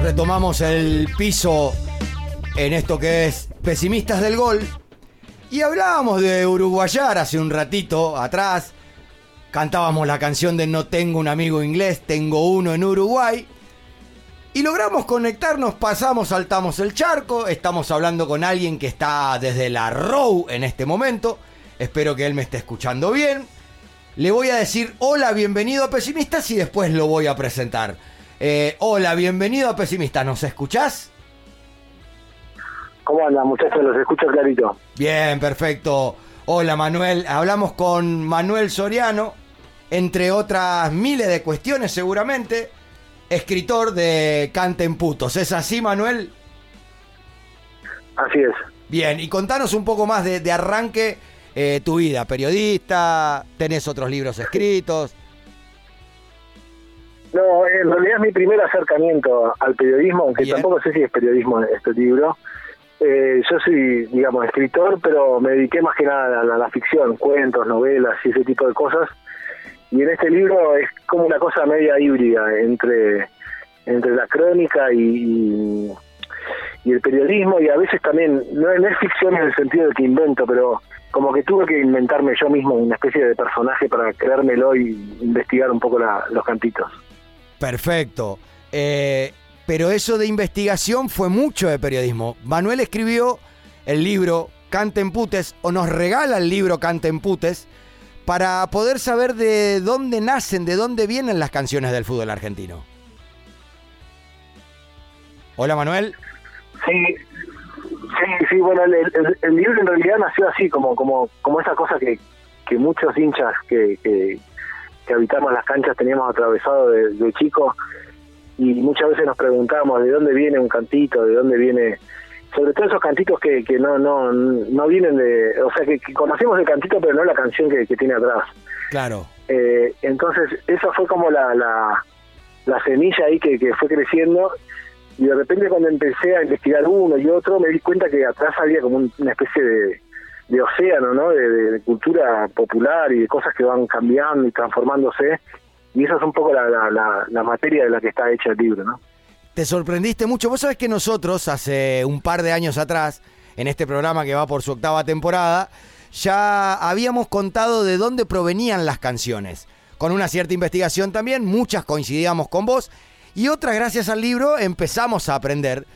Retomamos el piso en esto que es Pesimistas del Gol. Y hablábamos de Uruguayar hace un ratito atrás. Cantábamos la canción de No tengo un amigo inglés, tengo uno en Uruguay. Y logramos conectarnos, pasamos, saltamos el charco. Estamos hablando con alguien que está desde la Row en este momento. Espero que él me esté escuchando bien. Le voy a decir hola, bienvenido a Pesimistas y después lo voy a presentar. Eh, hola, bienvenido a Pesimistas, ¿nos escuchás? ¿Cómo andan, muchachos? Los escucho clarito. Bien, perfecto. Hola, Manuel. Hablamos con Manuel Soriano, entre otras miles de cuestiones seguramente, escritor de Canten Putos. ¿Es así, Manuel? Así es. Bien, y contanos un poco más de, de arranque eh, tu vida. Periodista, tenés otros libros escritos. No, en realidad es mi primer acercamiento al periodismo, aunque Bien. tampoco sé si es periodismo este libro. Eh, yo soy, digamos, escritor, pero me dediqué más que nada a la, a la ficción, cuentos, novelas y ese tipo de cosas. Y en este libro es como una cosa media híbrida entre, entre la crónica y, y, y el periodismo, y a veces también, no, no es ficción en el sentido de que invento, pero como que tuve que inventarme yo mismo una especie de personaje para creérmelo y investigar un poco la- los cantitos. Perfecto. Eh, pero eso de investigación fue mucho de periodismo. Manuel escribió el libro Canten Putes, o nos regala el libro Canten Putes, para poder saber de dónde nacen, de dónde vienen las canciones del fútbol argentino. Hola Manuel. Sí, sí, sí, bueno, el, libro en realidad nació así, como como como esa cosa que, que muchos hinchas que, que habitamos las canchas teníamos atravesado de, de chicos y muchas veces nos preguntamos de dónde viene un cantito, de dónde viene, sobre todo esos cantitos que, que no no no vienen de, o sea, que, que conocemos el cantito pero no la canción que, que tiene atrás. Claro. Eh, entonces, esa fue como la, la, la semilla ahí que, que fue creciendo. Y de repente, cuando empecé a investigar uno y otro, me di cuenta que atrás había como un- una especie de, de océano, ¿no? De, cultura popular y de cosas que van cambiando y transformándose. Y esa es un poco la, la materia de la que está hecha el libro, ¿no? Te sorprendiste mucho. Vos sabés que nosotros, hace un par de años atrás, en este programa que va por su octava temporada, ya habíamos contado de dónde provenían las canciones. Con una cierta investigación también, muchas coincidíamos con vos y otras, gracias al libro, empezamos a aprender.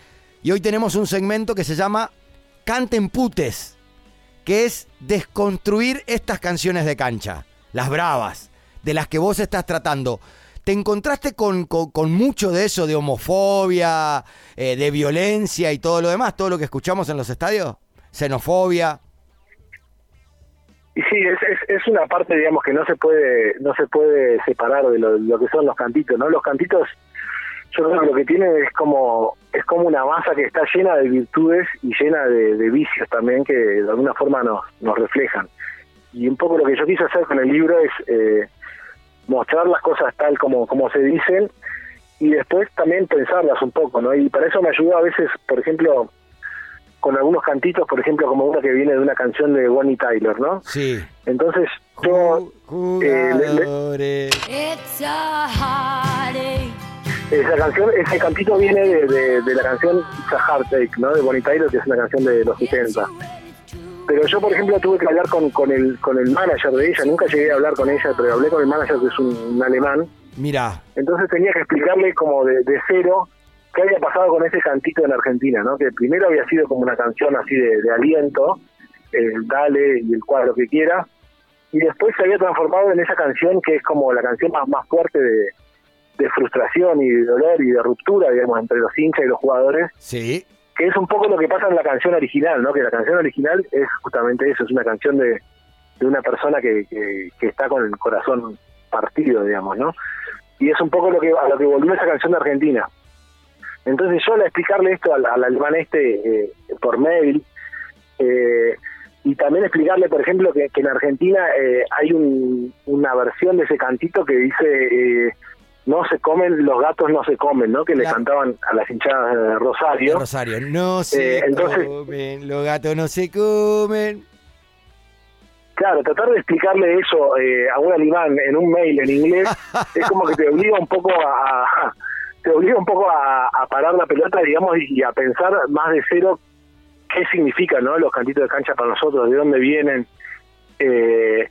Y hoy tenemos un segmento que se llama Canten Putes, que es desconstruir estas canciones de cancha, las bravas, de las que vos estás tratando. ¿Te encontraste con, con- mucho de eso, de homofobia, eh, de violencia y todo lo demás, todo lo que escuchamos en los estadios? Xenofobia. Y sí, es, es, una parte, digamos, que no se puede no se puede separar de lo que son los cantitos, ¿no? Los cantitos, yo creo que lo que tienen es como es como una masa que está llena de virtudes y llena de, de vicios también que de alguna forma nos, nos reflejan. Y un poco lo que yo quise hacer con el libro es eh, mostrar las cosas tal como, como se dicen y después también pensarlas un poco, ¿no? Y para eso me ayudó a veces, por ejemplo, con algunos cantitos, por ejemplo, como uno que viene de una canción de Bonnie Tyler, ¿no? Sí. Entonces, yo, eh, le- le- Jugadores. It's a heartache. Esa canción, ese cantito viene de, de, de la canción It's a Heartache, ¿no? De Bonnie Tyler, que es una canción de los 70. Pero yo, por ejemplo, tuve que hablar con, con, el, con el manager de ella, nunca llegué a hablar con ella, pero hablé con el manager que es un, un alemán, Mirá, entonces tenía que explicarle como de, de cero qué había pasado con ese cantito en Argentina, ¿no? Que primero había sido como una canción así de, de aliento, el dale y el cuadro que quiera, y después se había transformado en esa canción que es como la canción más, más fuerte de, de frustración y de dolor y de ruptura, digamos, entre los hinchas y los jugadores, sí. que es un poco lo que pasa en la canción original, ¿no? Que la canción original es justamente eso, es una canción de, de una persona que, que, que está con el corazón partido, digamos, ¿no? Y es un poco lo que a lo que volvió esa canción de Argentina. Entonces yo al explicarle esto al, al alemán este eh, por mail, eh, y también explicarle, por ejemplo, que, que en Argentina eh, hay un- una versión de ese cantito que dice eh, no se comen, los gatos no se comen, ¿no? Que le Claro. cantaban a las hinchadas de Rosario. Rosario, no se Eh, entonces- comen, los gatos no se comen. Claro, tratar de explicarle eso eh, a un alemán en un mail en inglés es como que te obliga un poco a, a- te obliga un poco a, a parar la pelota, digamos, y, y a pensar más de cero qué significan ¿no? los cantitos de cancha para nosotros, de dónde vienen. Eh,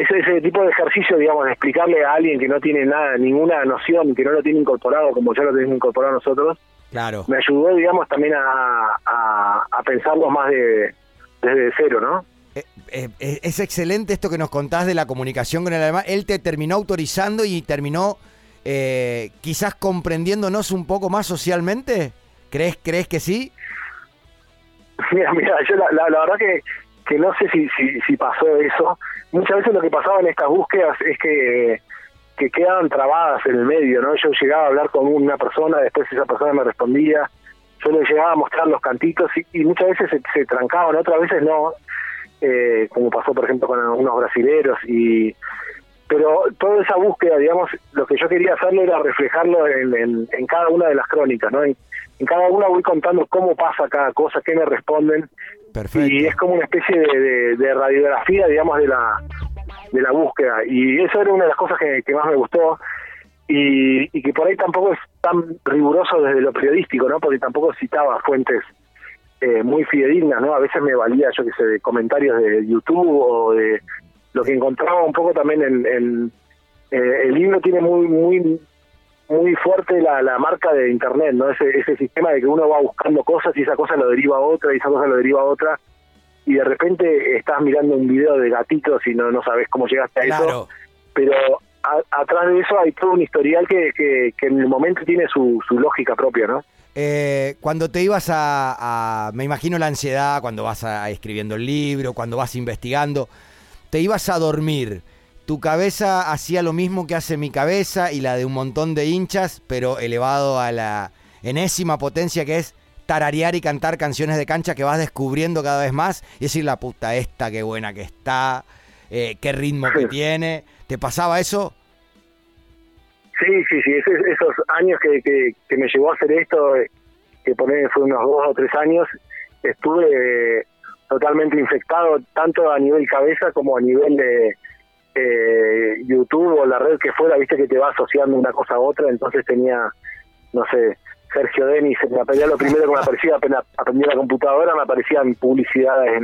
ese, ese tipo de ejercicio, digamos, de explicarle a alguien que no tiene nada, ninguna noción, que no lo tiene incorporado como ya lo tenemos incorporado nosotros, Claro. me ayudó, digamos, también a, a, a pensarlo más de, desde cero, ¿no? Eh, eh, eh, es excelente esto que nos contás de la comunicación con el alemán. Él te terminó autorizando y terminó eh, quizás comprendiéndonos un poco más socialmente. ¿Crees, crees que sí? Mira, mira, yo la, la, la verdad que, que no sé si, si, si pasó eso. Muchas veces lo que pasaba en estas búsquedas es que, que quedaban trabadas en el medio, ¿no? Yo llegaba a hablar con una persona, después esa persona me respondía, yo le llegaba a mostrar los cantitos y, muchas veces se, trancaban, otras veces no, eh, como pasó por ejemplo con algunos brasileros y pero toda esa búsqueda, digamos, lo que yo quería hacerlo era reflejarlo en, en, en cada una de las crónicas, ¿no? En, en cada una voy contando cómo pasa cada cosa, qué me responden, Y es como una especie de, de- radiografía, digamos, de la de la búsqueda. Y eso era una de las cosas que, más me gustó y, y que por ahí tampoco es tan riguroso desde lo periodístico, ¿no? Porque tampoco citaba fuentes eh, muy fidedignas, ¿no? A veces me valía, yo que sé, de comentarios de YouTube o de lo que encontraba un poco también en... en eh, el libro tiene muy muy muy fuerte la, la marca de internet, ¿no? Ese, ese sistema de que uno va buscando cosas y esa cosa lo deriva a otra y esa cosa lo deriva a otra y de repente estás mirando un video de gatitos y no, no sabes cómo llegaste a eso, pero a- atrás de eso hay todo un historial que, que, que en el momento tiene su, su lógica propia, ¿no? Eh, cuando te ibas a, a- me imagino la ansiedad, cuando vas a, escribiendo el libro, cuando vas investigando, te ibas a dormir. Tu cabeza hacía lo mismo que hace mi cabeza y la de un montón de hinchas, pero elevado a la enésima potencia que es tararear y cantar canciones de cancha que vas descubriendo cada vez más y decir la puta esta, qué buena que está, eh, qué ritmo que tiene. ¿Te pasaba eso? Sí, sí, sí, esos, esos años que, que, que me llevó a hacer esto, que poner fue unos dos o tres años, estuve eh, totalmente infectado, tanto a nivel cabeza como a nivel de eh, YouTube o la red que fuera, viste que te va asociando una cosa a otra, entonces tenía, no sé, Sergio Denis, me aparecía lo primero que me aparecía apenas aprendí la computadora, me aparecían publicidades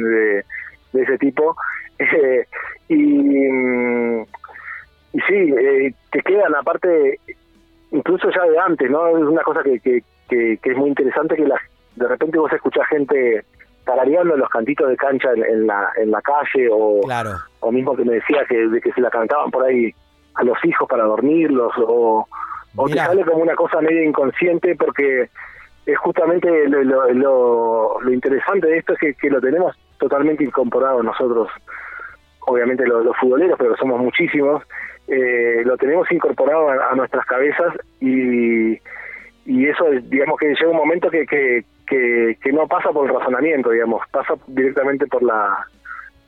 de, ese tipo. Eh, y, y sí, eh, te quedan aparte, incluso ya de antes, ¿no? Es una cosa que, que, que, que es muy interesante que la, de repente vos escuchás gente tarareando los cantitos de cancha en, en la, en la calle o, Claro. O mismo que me decía que, de que se la cantaban por ahí a los hijos para dormirlos o, o te sale como una cosa medio inconsciente porque es justamente lo, lo, lo, lo interesante de esto es que, que lo tenemos totalmente incorporado nosotros. Obviamente los, los futboleros pero somos muchísimos eh, lo tenemos incorporado a, a nuestras cabezas y y eso digamos que llega un momento que, que, que, que no pasa por el razonamiento digamos pasa directamente por la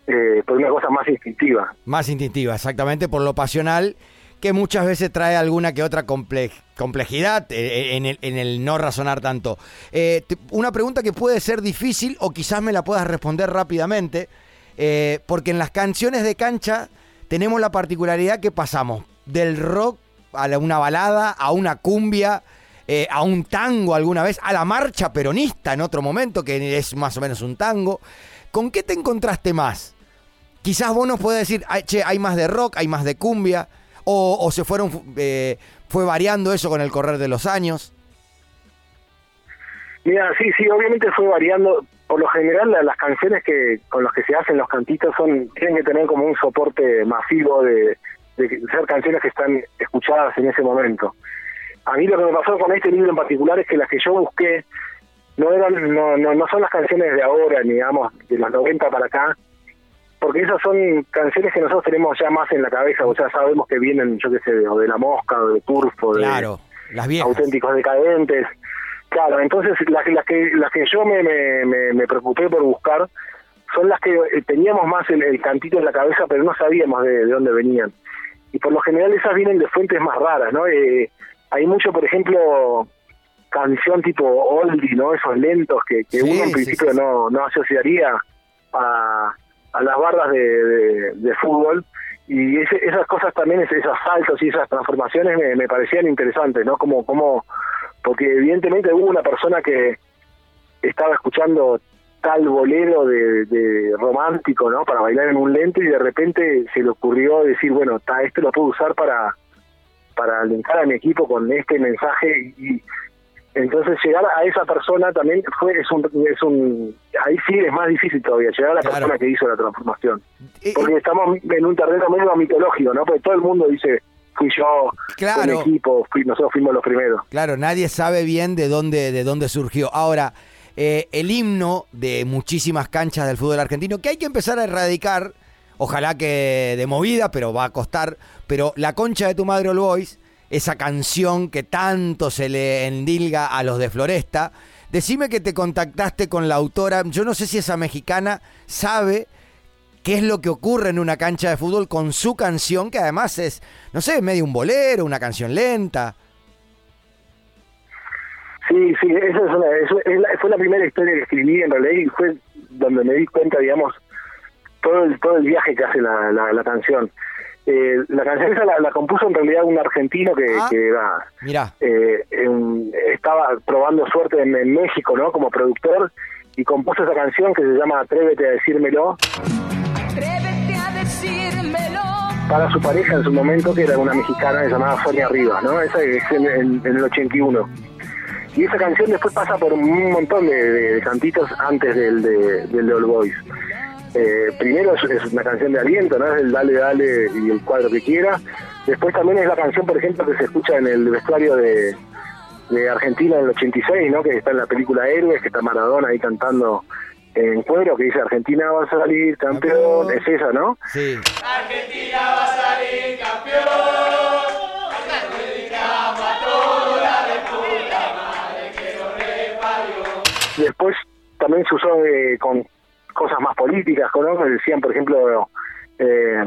eh, por una cosa más instintiva Más instintiva, exactamente, por lo pasional, que muchas veces trae alguna que otra comple- complejidad eh, en el, en el no razonar tanto. Eh, una pregunta que puede ser difícil o quizás me la puedas responder rápidamente, eh, porque en las canciones de cancha tenemos la particularidad que pasamos del rock a una balada, a una cumbia, eh, a un tango alguna vez, a la marcha peronista en otro momento, que es más o menos un tango. ¿Con qué te encontraste más? Quizás vos nos podés decir, "Ay, che, hay más de rock, hay más de cumbia, o, se fueron, eh, fue variando eso con el correr de los años. Mira, sí, sí, obviamente fue variando. Por lo general, la- las canciones que con las que se hacen los cantitos son tienen que tener como un soporte masivo de, de ser canciones que están escuchadas en ese momento. A mí lo que me pasó con este libro en particular es que las que yo busqué no eran no no, no son las canciones de ahora, ni digamos de los 90 para acá, porque esas son canciones que nosotros tenemos ya más en la cabeza, o sea, sabemos que vienen, yo qué sé, o de La Mosca, o de Turf, o de Claro, las viejas. auténticos decadentes. Claro, entonces las, las que las que yo me, me, me, preocupé por buscar son las que eh, teníamos más el, el cantito en la cabeza, pero no sabíamos de, de dónde venían. Y por lo general esas vienen de fuentes más raras, ¿no? Eh, hay mucho, por ejemplo, canción tipo oldie, ¿no? Esos lentos que, que Sí, uno en principio sí, sí. no, no asociaría a, a las barras de, de, fútbol. Y ese- esas cosas también, es- esos saltos y esas transformaciones me, parecían interesantes, ¿no? Como, como porque evidentemente hubo una persona que estaba escuchando tal bolero de, de romántico, ¿no? Para bailar en un lente y de repente se le ocurrió decir, bueno, ta, este lo puedo usar para para linkar a mi equipo con este mensaje y entonces llegar a esa persona también fue es un, es un ahí sí es más difícil todavía llegar a la Claro. persona que hizo la transformación Eh, porque estamos en un terreno medio mitológico no porque todo el mundo dice fui yo Claro. fue mi equipo fui, nosotros fuimos los primeros Claro, nadie sabe bien de dónde, de dónde surgió. Ahora, eh, el himno de muchísimas canchas del fútbol argentino, que hay que empezar a erradicar, ojalá que de movida, pero va a costar, pero La Concha de tu Madre All Boys, esa canción que tanto se le endilga a los de Floresta, decime que te contactaste con la autora, yo no sé si esa mexicana sabe qué es lo que ocurre en una cancha de fútbol con su canción, que además es, no sé, medio un bolero, una canción lenta. sí sí esa es una, eso fue la primera historia que escribí en realidad y fue donde me di cuenta digamos todo el todo el viaje que hace la, la, la canción eh, la canción esa la, la compuso en realidad un argentino que, Ah. que era Mirá. eh, en- estaba probando suerte en, en México, ¿no? Como productor y compuso esa canción que se llama Atrévete a decírmelo Atrévete a decírmelo. para su pareja en su momento, que era una mexicana llamada Sonia Rivas, ¿no? Esa es en, en- en el 81. Y esa canción después pasa por un montón de, de- de cantitos antes del de, del de All Boys. Eh, primero es, es una canción de aliento, ¿no? Es el Dale, Dale y el cuadro que quiera. Después también es la canción, por ejemplo, que se escucha en el vestuario de, de Argentina en el 86, ¿no? Que está en la película Héroes, que está Maradona ahí cantando en cuero, que dice Argentina va a salir campeón. Campeón. Es esa, ¿no? Sí. Después también se usó eh, con cosas más políticas, ¿no? Que decían, por ejemplo, eh,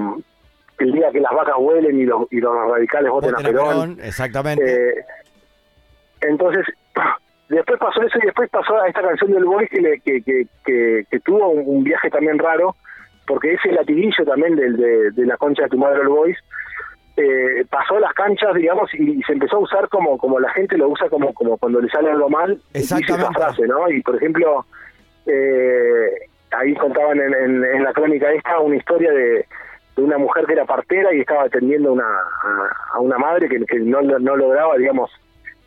el día que las vacas huelen y los, y los radicales voten, Voten a Perón. exactamente. Eh, entonces, después pasó eso y después pasó a esta canción del Boys que, le- que, que, que, que tuvo un, viaje también raro, porque ese latiguillo también del, de, de la concha de tu madre el Boys eh, pasó a las canchas, digamos, y, y se empezó a usar como como la gente lo usa como como cuando le sale algo mal, dice esa frase, ¿no? Y por ejemplo, eh, ahí contaban en, en, en la crónica esta una historia de, de una mujer que era partera y estaba atendiendo una, a, a una madre que, que no, no lograba, digamos,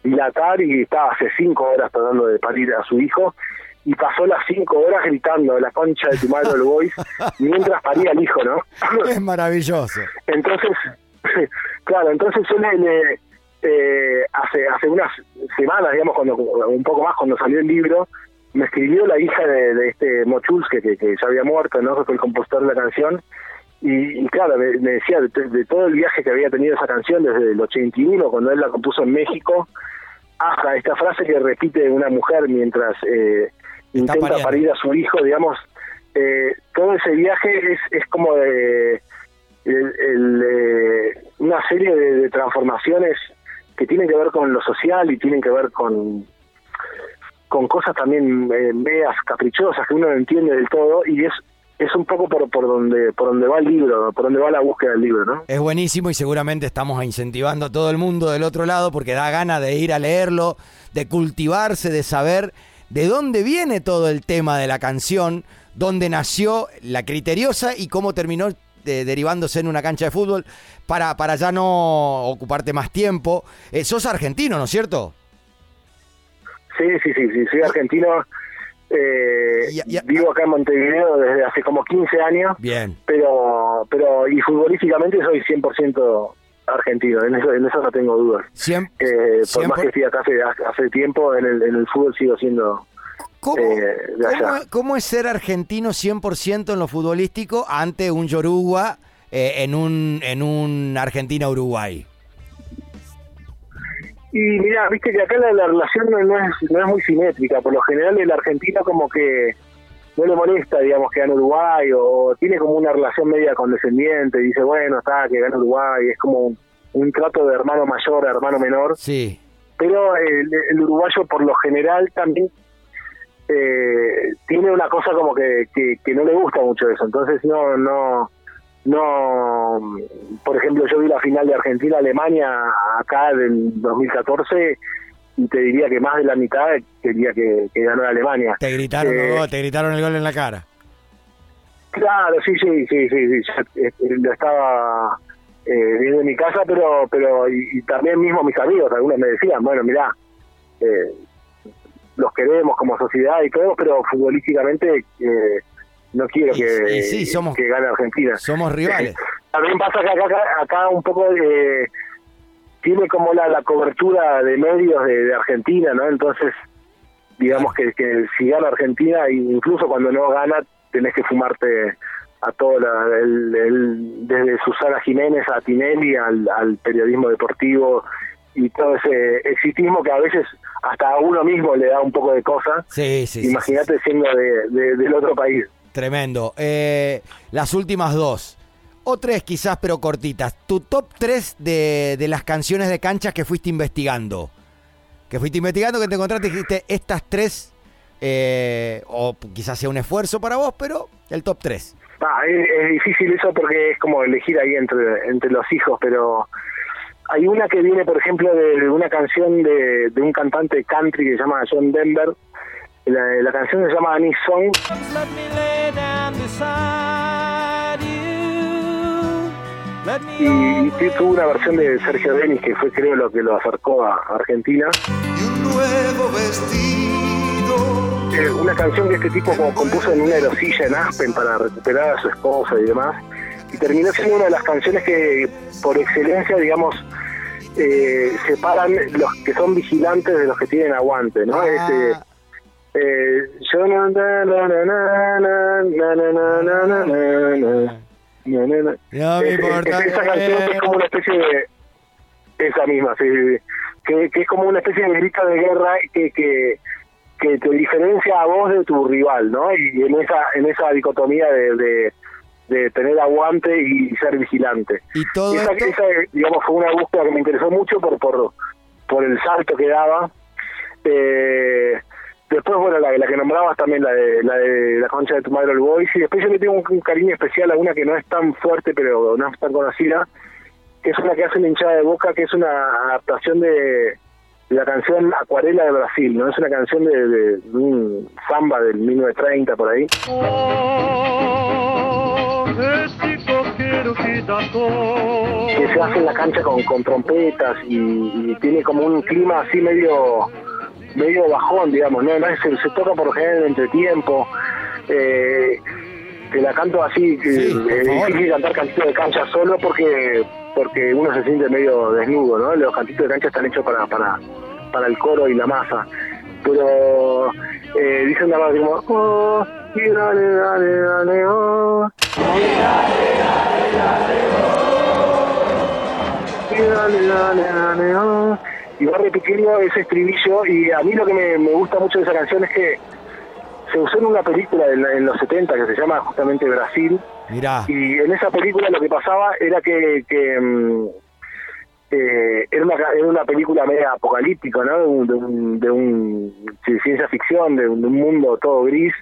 dilatar y estaba hace cinco horas tratando de parir a su hijo y pasó las cinco horas gritando la concha de tu madre el boys mientras paría al hijo, ¿no? es maravilloso. Entonces, claro, entonces yo le, le, eh, hace hace unas semanas, digamos, cuando un poco más cuando salió el libro, me escribió la hija de, de este Mochuls que, que, que ya había muerto, ¿no? Que fue el compositor de la canción. Y, y claro, me, me decía de, de todo el viaje que había tenido esa canción desde el 81, cuando él la compuso en México, hasta esta frase que repite una mujer mientras eh, intenta pariendo. parir a su hijo, digamos, eh, todo ese viaje es, es como de el- el, eh, una serie de, de transformaciones que tienen que ver con lo social y tienen que ver con con cosas también eh, medias caprichosas que uno no entiende del todo y es es un poco por por donde por donde va el libro por donde va la búsqueda del libro no Es buenísimo y seguramente estamos incentivando a todo el mundo del otro lado porque da ganas de ir a leerlo, de cultivarse, de saber de dónde viene todo el tema de la canción, dónde nació la criteriosa y cómo terminó eh, derivándose en una cancha de fútbol para, para ya no ocuparte más tiempo. Eh, sos argentino, ¿no es cierto? Sí sí sí sí soy argentino eh, vivo acá en Montevideo desde hace como 15 años Bien. pero pero y futbolísticamente soy 100% argentino en eso en eso no tengo dudas Siem- Eh, por más que estoy acá hace, hace tiempo, en el, en el fútbol sigo siendo... ¿Cómo, eh, cómo es ser argentino 100% en lo futbolístico ante un Yoruba eh, en un en un Argentina-Uruguay? Y mira, viste que acá la, la relación no, no es, no es muy simétrica. Por lo general el argentino como que no le molesta, digamos, que gane Uruguay o tiene como una relación media condescendiente. Dice, bueno, está, que gane Uruguay. Es como un, un trato de hermano mayor a hermano menor. Sí. pero el, el uruguayo por lo general también eh, tiene una cosa como que, que, que no le gusta mucho eso entonces no no no por ejemplo yo vi la final de Argentina Alemania acá del 2014 y te diría que más de la mitad quería que, que ganara Alemania. Te gritaron, Eh, el gol, te gritaron el gol en la cara. Claro, sí, sí, sí, sí, sí. Yo, eh, lo estaba eh, viendo en mi casa, pero pero y, y también mismo mis amigos, algunos me decían, bueno, mirá, eh, los queremos como sociedad y todo, pero futbolísticamente eh, no quiero Y- que, y sí, somos- que gane Argentina. Somos rivales. También pasa que acá, acá, acá un poco eh, tiene como la, la cobertura de medios de, de Argentina, ¿no? Entonces, digamos que, que si gana Argentina, incluso cuando no gana, tenés que fumarte a todo, la- el, el- desde Susana Jiménez a Tinelli, al, al periodismo deportivo y todo ese exitismo que a veces hasta a uno mismo le da un poco de cosa. Sí, sí, sí, Imagínate siendo de, de- del otro país. Tremendo. Eh, las últimas dos. O tres quizás, pero cortitas. Tu top tres de, de las canciones de canchas que fuiste investigando. Que fuiste investigando, que te encontraste dijiste estas tres, eh, o quizás sea un esfuerzo para vos, pero el top tres. Ah, es, es difícil eso porque es como elegir ahí entre, entre los hijos, pero hay una que viene, por ejemplo, de, de una canción de, de un cantante country que se llama John Denver. La, la canción se llama Annie's Song Let me lay down beside you. Let me y, tuvo una versión de Sergio Denis que fue creo lo que lo acercó a Argentina. y un nuevo vestido. Eh, una canción que este tipo como compuso en una erosilla en Aspen para recuperar a su esposa y demás. Y terminó siendo una de las canciones que por excelencia, digamos, eh, separan los que son vigilantes de los que tienen aguante, ¿no? Es, eh, No me es- importa es- esa canción que es como una especie de esa misma sí, sí, sí. que, que es como una especie de grito de guerra que, que que te diferencia a vos de tu rival no y en esa en esa dicotomía de, de, de tener aguante y ser vigilante y todo esa, esto. esa, digamos fue una búsqueda que me interesó mucho por por por el salto que daba eh, después bueno la, la que nombrabas también la de la de la concha de tu madre el boys y después yo le tengo un, un cariño especial a una que no es tan fuerte pero no es tan conocida que es una que hace la hinchada de boca que es una adaptación de, la canción Acuarela de Brasil no es una canción de, de- de un samba del 1930 por ahí. Que se hace en la cancha con, con trompetas y, y tiene como un clima así medio medio bajón, digamos, ¿no? no es- se, toca por lo general en entretiempo. Eh, te la canto así, que Sí, es favor. difícil cantar cantitos de cancha solo porque porque uno se siente medio desnudo, ¿no? Los cantitos de cancha están hechos para para para el coro y la masa. Pero eh, dice una cosa como oh, y dale, dale, dale, oh. Y dale, dale, dale, oh. Y va repitiendo ese estribillo y a mí lo que me, me gusta mucho de esa canción es que se usó en una película en, en los 70 que se llama justamente Brasil Mirá, y en esa película lo que pasaba era que, que mm, eh, era, una, era una película media apocalíptica, ¿no? De, un, de, un- de un- de ciencia ficción, de un, de un mundo todo gris.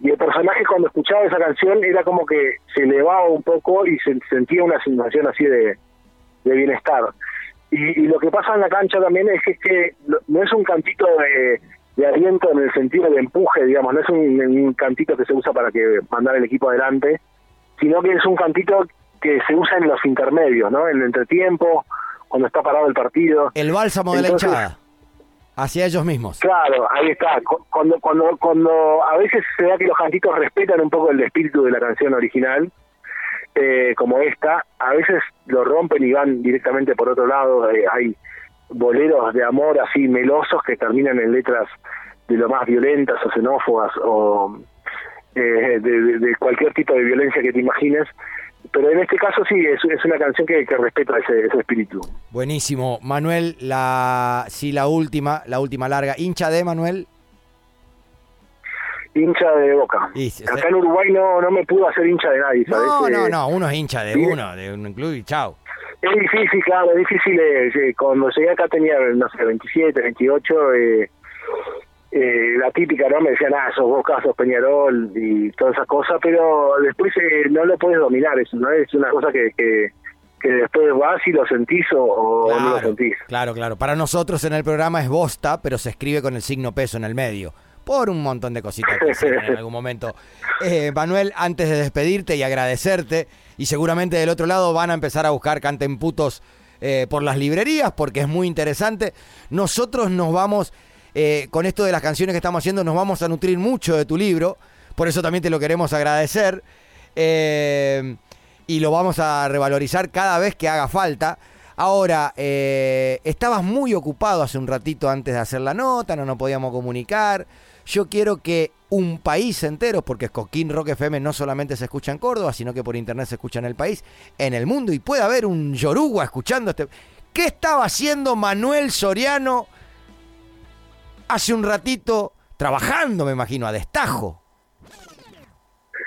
Y el personaje cuando escuchaba esa canción era como que se elevaba un poco y se sentía una sensación así de, de bienestar. Y, y lo que pasa en la cancha también es que, es que no- es un cantito de, de aliento en el sentido de empuje, digamos, no es un, un cantito que se usa para que mandar el equipo adelante, sino que es un cantito que se usa en los intermedios, ¿no? En el entretiempo, cuando está parado el partido. el bálsamo de la hinchada. Hacia ellos mismos. Claro, ahí está. Cu- Cuando, cuando, cuando a veces se da que los cantitos respetan un poco el espíritu de la canción original, eh, como esta, a veces lo rompen y van directamente por otro lado. eh, hay boleros de amor así melosos que terminan en letras de lo más violentas o xenófobas o eh, de, cualquier tipo de violencia que te imagines. Pero en este caso sí, es, es una canción que, que respeta ese, ese espíritu. Buenísimo. Manuel, la sí, la última, la última larga. ¿Hincha de Manuel? Hincha de boca. Y Acá en Uruguay no, no me pudo hacer hincha de nadie, ¿sabes? No, Eh, no, no, uno es hincha de sí. uno, de un club y chao. Es difícil, claro, es difícil. eh, cuando llegué acá tenía, no sé, 27, 28. Eh, eh, la típica, ¿no? Me decían, ah, sos Boca, sos Peñarol y todas esas cosas, pero después eh, no lo puedes dominar, eso, ¿no? Es una cosa que, que, que después vas y lo sentís o, o no lo sentís. Claro, claro. Para nosotros en el programa es bosta, pero se escribe con el signo peso en el medio. Por un montón de cositas que hicieron en algún momento. Eh, Manuel, antes de despedirte y agradecerte, y seguramente del otro lado van a empezar a buscar Canten Putos eh, por las librerías, porque es muy interesante. Nosotros nos vamos, eh, con esto de las canciones que estamos haciendo, nos vamos a nutrir mucho de tu libro. Por eso también te lo queremos agradecer. Y lo vamos a revalorizar cada vez que haga falta. Ahora, estabas muy ocupado hace un ratito antes de hacer la nota, no nos podíamos comunicar. Yo quiero que un país entero, porque Coquín Rock FM no solamente se escucha en Córdoba, sino que por internet se escucha en el país, en el mundo, y puede haber un Yoruba escuchando este. ¿Qué estaba haciendo Manuel Soriano hace un ratito trabajando, me imagino, a destajo?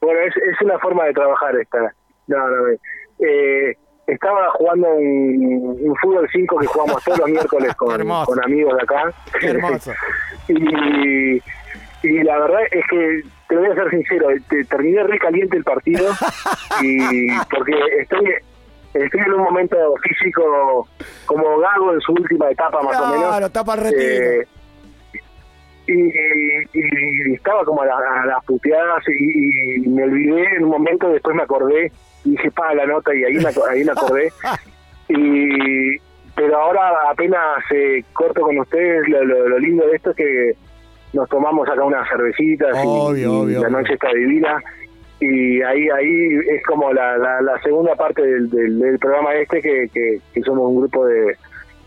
bueno, es, una forma de trabajar esta. No, no, eh, estaba jugando un, un fútbol 5 que jugamos todos los miércoles con, amigos de acá. Qué hermoso. y, y la verdad es que te voy a ser sincero, te, terminé re caliente el partido y porque estoy estoy en un momento físico como Gago en su última etapa más o menos. Claro, tapa el retiro. Eh, y, y- y estaba como a, la- a las puteadas y, y me olvidé en un momento, después me acordé y dije, pa, la nota y ahí me, ahí me acordé. y Pero ahora apenas eh, corto con ustedes, lo, lo- lo lindo de esto es que nos tomamos acá unas cervecitas y- Obvio, y, obvio, la noche está divina. Y ahí ahí es como la, la, la segunda parte del, del, del programa este, que, que, que somos un grupo de,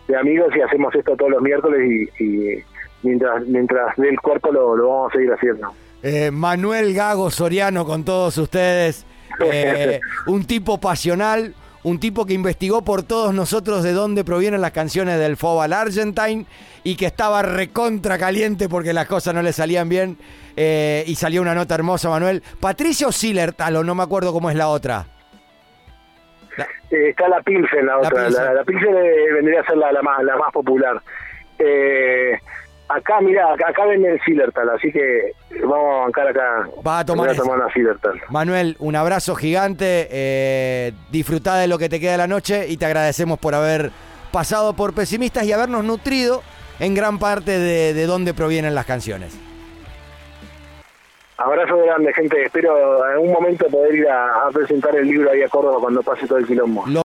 de amigos y hacemos esto todos los miércoles y, y mientras mientras dé el cuerpo lo, lo vamos a seguir haciendo. Eh, Manuel Gago Soriano con todos ustedes. Eh, un tipo pasional, un tipo que investigó por todos nosotros de dónde provienen las canciones del Fobal Argentine y que estaba recontra caliente porque las cosas no le salían bien. eh, y salió una nota hermosa, Manuel. Patricio Sillertalo, no me acuerdo cómo es la otra. Eh, está la Pilsen, la La otra. Pilsen. La, la Pilsen vendría a ser la, la más la más popular. Eh, acá, mira, acá, acá venden el Sillertal, así que vamos a bancar acá. Va a tomar a ese. tomar una Sillertal. Manuel, un abrazo gigante. Eh, disfrutá de lo que te queda de la noche y te agradecemos por haber pasado por pesimistas y habernos nutrido en gran parte de, de dónde provienen las canciones. Abrazo grande, gente. Espero en un momento poder ir a, a presentar el libro ahí a Córdoba cuando pase todo el quilombo. Lo